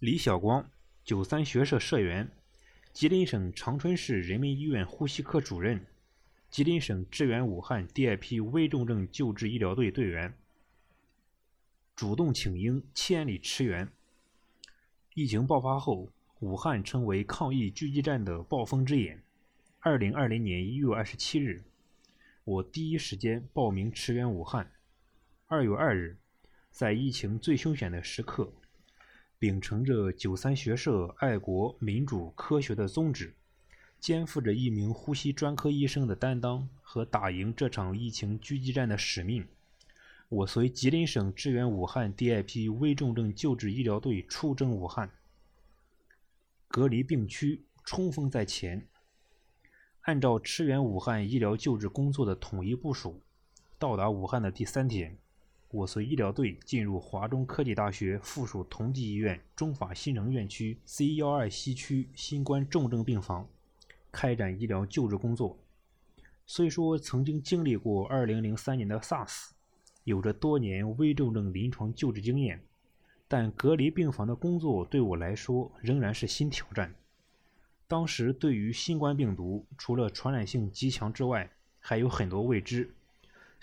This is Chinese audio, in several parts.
李晓光，九三学社社员，吉林省长春市人民医院呼吸科主任，吉林省支援武汉第二批危重症救治医疗队队员，主动请缨，千里驰援。疫情爆发后，武汉成为抗疫狙击战的暴风之眼。二零二零年一月二十七日，我第一时间报名驰援武汉。二月二日，在疫情最凶险的时刻，秉承着九三学社爱国、民主、科学的宗旨，肩负着一名呼吸专科医生的担当和打赢这场疫情狙击战的使命。我随吉林省支援武汉第二批危重症救治医疗队出征武汉，隔离病区冲锋在前。按照驰援武汉医疗救治工作的统一部署，到达武汉的第三天，我随医疗队进入华中科技大学附属同济医院中法新城院区 C 幺二西区新冠重症病房，开展医疗救治工作。虽说曾经经历过2003年的 SARS。有着多年危重症临床救治经验，但隔离病房的工作对我来说仍然是新挑战。当时对于新冠病毒，除了传染性极强之外，还有很多未知，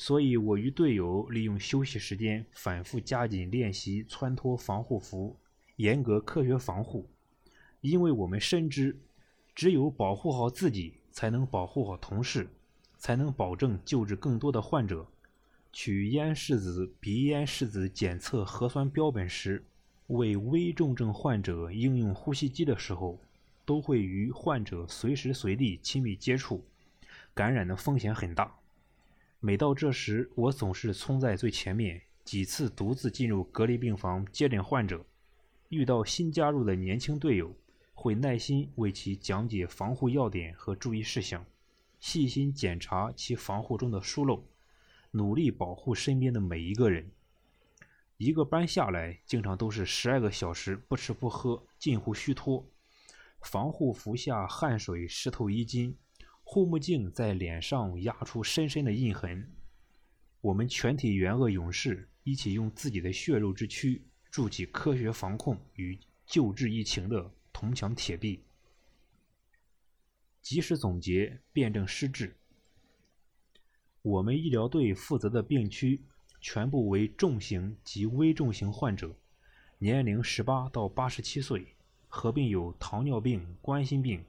所以我与队友利用休息时间反复加紧练习穿脱防护服，严格科学防护。因为我们深知，只有保护好自己，才能保护好同事，才能保证救治更多的患者。取咽拭子、鼻咽拭子检测核酸标本时，为危重症患者应用呼吸机的时候，都会与患者随时随地亲密接触，感染的风险很大。每到这时，我总是冲在最前面，几次独自进入隔离病房接诊患者。遇到新加入的年轻队友，会耐心为其讲解防护要点和注意事项，细心检查其防护中的疏漏。努力保护身边的每一个人。一个班下来，经常都是十二个小时不吃不喝，近乎虚脱。防护服下汗水湿透衣襟，护目镜在脸上压出深深的印痕。我们全体援鄂勇士一起用自己的血肉之躯筑起科学防控与救治疫情的铜墙铁壁。及时总结，辩证施治。我们医疗队负责的病区全部为重型及危重型患者，年龄十八到八十七岁，合并有糖尿病、冠心病、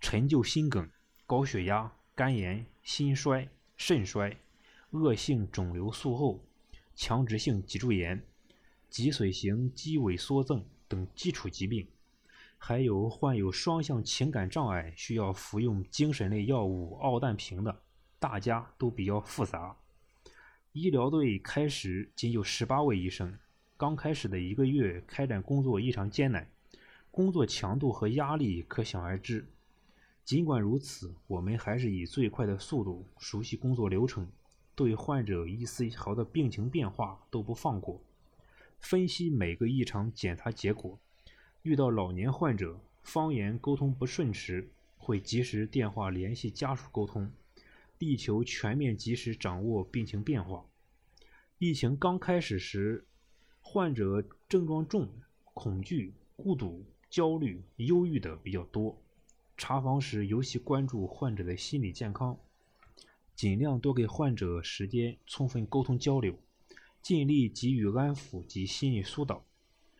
陈旧心梗、高血压、肝炎、心衰、肾衰、恶性肿瘤术后、强直性脊柱炎、脊髓型肌萎缩症等基础疾病，还有患有双向情感障碍需要服用精神类药物奥氮平的。大家都比较复杂。医疗队开始仅有十八位医生，刚开始的一个月开展工作异常艰难，工作强度和压力可想而知。尽管如此，我们还是以最快的速度熟悉工作流程，对患者一丝一毫的病情变化都不放过，分析每个异常检查结果。遇到老年患者方言沟通不顺时，会及时电话联系家属沟通。力求全面及时掌握病情变化。疫情刚开始时，患者症状重，恐惧、孤独、焦虑、忧郁的比较多。查房时尤其关注患者的心理健康，尽量多给患者时间充分沟通交流，尽力给予安抚及心理疏导。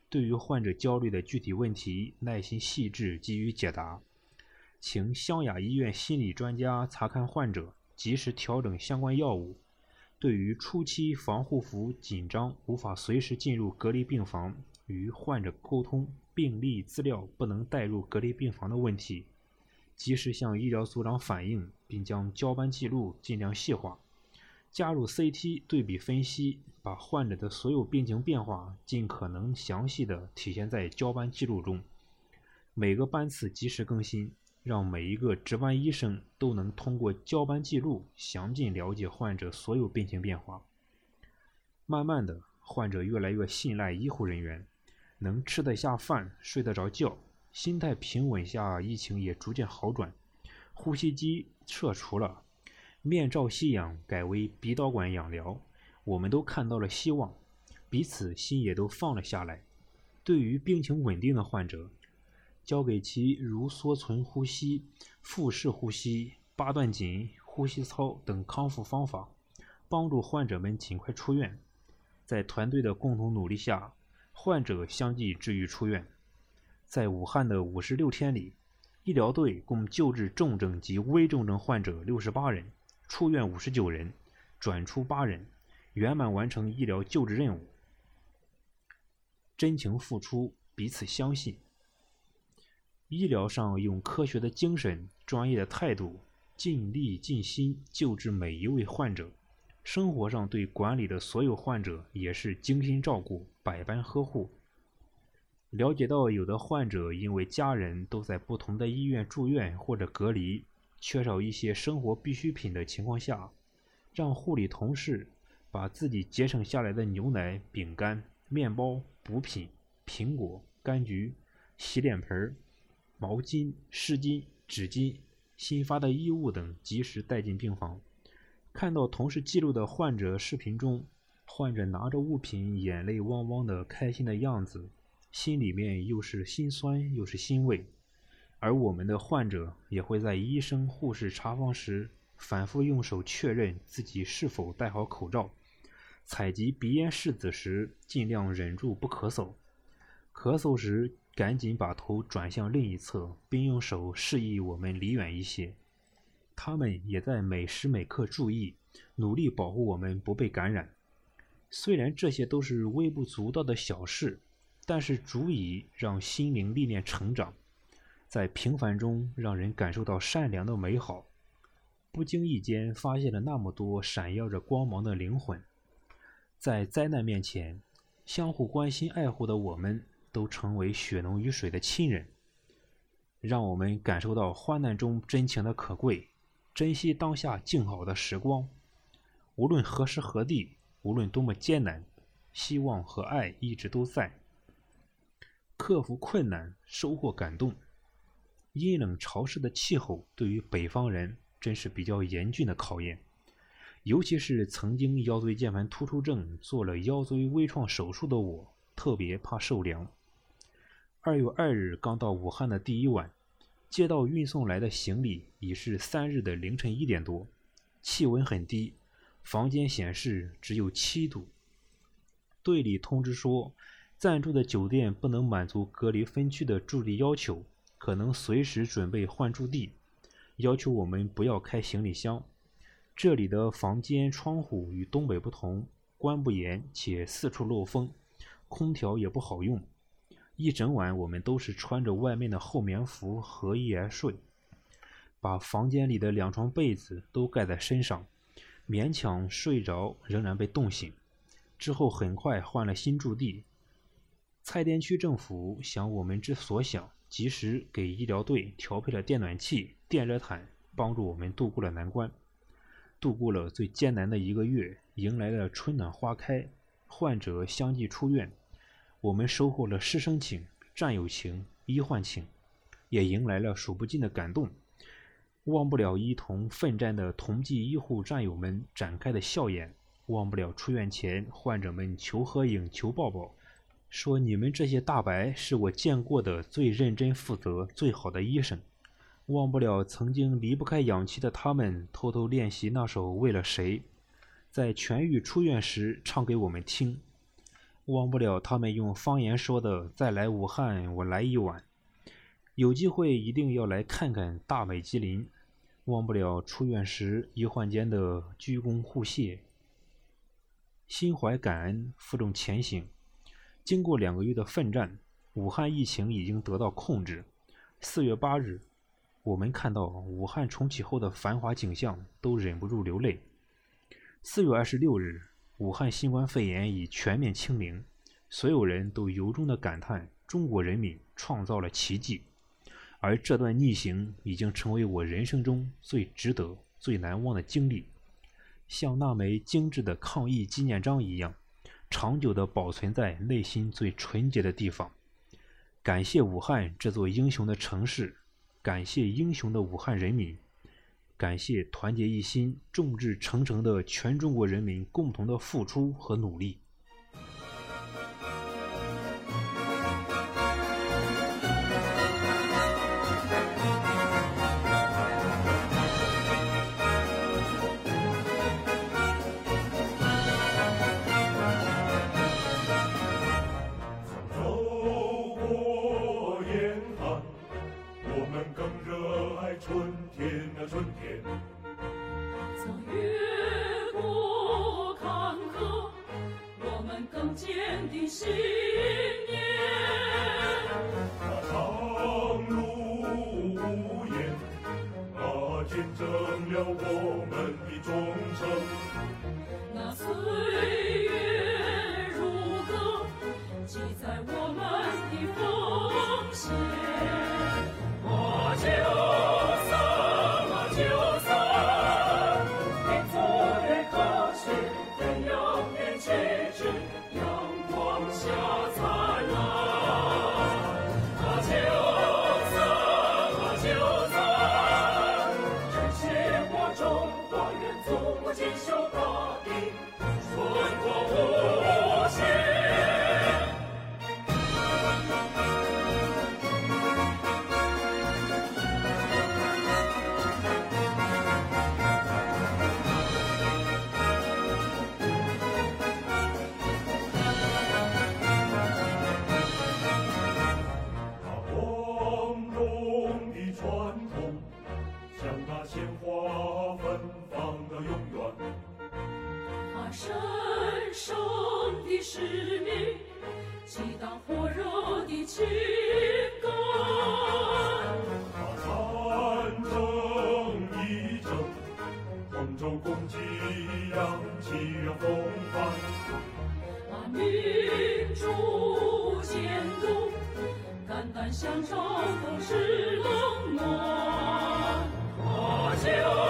对于患者焦虑的具体问题，耐心细致给予解答，请湘雅医院心理专家查看患者。及时调整相关药物。对于初期防护服紧张、无法随时进入隔离病房与患者沟通、病历资料不能带入隔离病房的问题，及时向医疗组长反映，并将交班记录尽量细化，加入 CT 对比分析，把患者的所有病情变化尽可能详细的体现在交班记录中，每个班次及时更新。让每一个值班医生都能通过交班记录详尽了解患者所有病情变化。慢慢的，患者越来越信赖医护人员，能吃得下饭、睡得着觉，心态平稳下，疫情也逐渐好转。呼吸机撤除了，面罩吸氧改为鼻导管氧疗，我们都看到了希望，彼此心也都放了下来。对于病情稳定的患者，交给其如缩存呼吸、腹式呼吸、八段锦、呼吸操等康复方法，帮助患者们尽快出院。在团队的共同努力下，患者相继治愈出院。在武汉的五十六天里，医疗队共救治重症及危重症患者六十八人，出院五十九人，转出八人，圆满完成医疗救治任务。真情付出，彼此相信。医疗上用科学的精神、专业的态度，尽力尽心救治每一位患者。生活上对管理的所有患者也是精心照顾、百般呵护。了解到有的患者因为家人都在不同的医院住院或者隔离，缺少一些生活必需品的情况下，让护理同事把自己节省下来的牛奶、饼干、面包、补品、苹果、柑橘、洗脸盆、毛巾、湿巾、纸巾、新发的衣物等及时带进病房。看到同事记录的患者视频中，患者拿着物品，眼泪汪汪的开心的样子，心里面又是心酸又是欣慰。而我们的患者也会在医生护士查房时，反复用手确认自己是否戴好口罩。采集鼻咽拭子时，尽量忍住不咳嗽；咳嗽时，赶紧把头转向另一侧，并用手示意我们离远一些。他们也在每时每刻注意，努力保护我们不被感染。虽然这些都是微不足道的小事，但是足以让心灵历练成长，在平凡中让人感受到善良的美好。不经意间发现了那么多闪耀着光芒的灵魂，在灾难面前，相互关心爱护的我们，都成为血浓于水的亲人，让我们感受到患难中真情的可贵。珍惜当下静好的时光，无论何时何地，无论多么艰难，希望和爱一直都在。克服困难，收获感动。阴冷潮湿的气候对于北方人真是比较严峻的考验，尤其是曾经腰椎间盘突出症做了腰椎微创手术的我，特别怕受凉。二月二日刚到武汉的第一晚。接到运送来的行李已是三日的凌晨一点多，气温很低，房间显示只有七度。队里通知说，暂住的酒店不能满足隔离分区的住地要求，可能随时准备换住地，要求我们不要开行李箱。这里的房间窗户与东北不同，关不严且四处漏风，空调也不好用。一整晚，我们都是穿着外面的厚棉服合衣而睡，把房间里的两床被子都盖在身上，勉强睡着，仍然被冻醒。之后很快换了新驻地。蔡甸区政府想我们之所想，及时给医疗队调配了电暖气、电热毯，帮助我们度过了难关，度过了最艰难的一个月，迎来了春暖花开，患者相继出院。我们收获了师生情、战友情、医患情，也迎来了数不尽的感动。忘不了一同奋战的同济医护战友们展开的笑颜，忘不了出院前患者们求合影、求抱抱，说你们这些大白是我见过的最认真负责、最好的医生。忘不了曾经离不开氧气的他们偷偷练习那首《为了谁》，在痊愈出院时唱给我们听。忘不了他们用方言说的“再来武汉，我来一碗”。有机会一定要来看看大美吉林。忘不了出院时医患间的鞠躬互谢。心怀感恩，负重前行。经过两个月的奋战，武汉疫情已经得到控制。四月八日，我们看到武汉重启后的繁华景象，都忍不住流泪。四月二十六日。武汉新冠肺炎已全面清零，所有人都由衷的感叹中国人民创造了奇迹，而这段逆行已经成为我人生中最值得、最难忘的经历，像那枚精致的抗疫纪念章一样，长久的保存在内心最纯洁的地方。感谢武汉这座英雄的城市，感谢英雄的武汉人民。感谢团结一心、众志成城的全中国人民共同的付出和努力。我们更热爱春天啊春天。越过坎坷我们更坚定信念。长路无言啊见证了我风激扬，起扬风帆。把明珠剑渡，肝胆相照都是冷暖。啊！就。